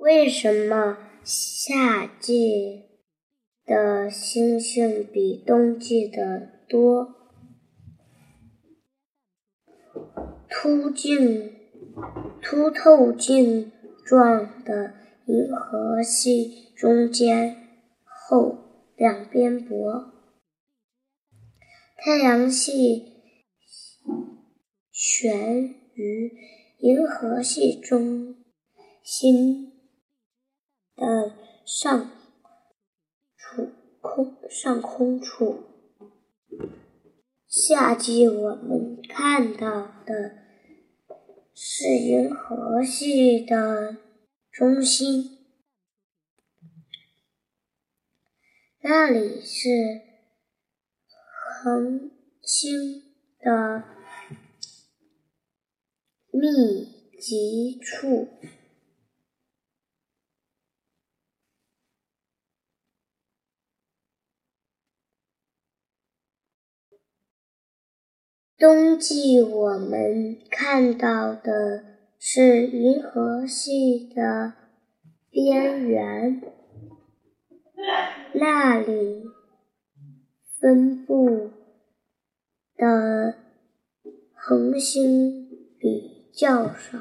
为什么夏季的星星比冬季的多？凸镜、凸透镜状的银河系中间厚，两边薄。太阳系悬于银河系中心的上处空上空处。夏季我们看到的是银河系的中心，那里是恒星的密集处。冬季我们看到的是银河系的边缘，那里分布的恒星比较少。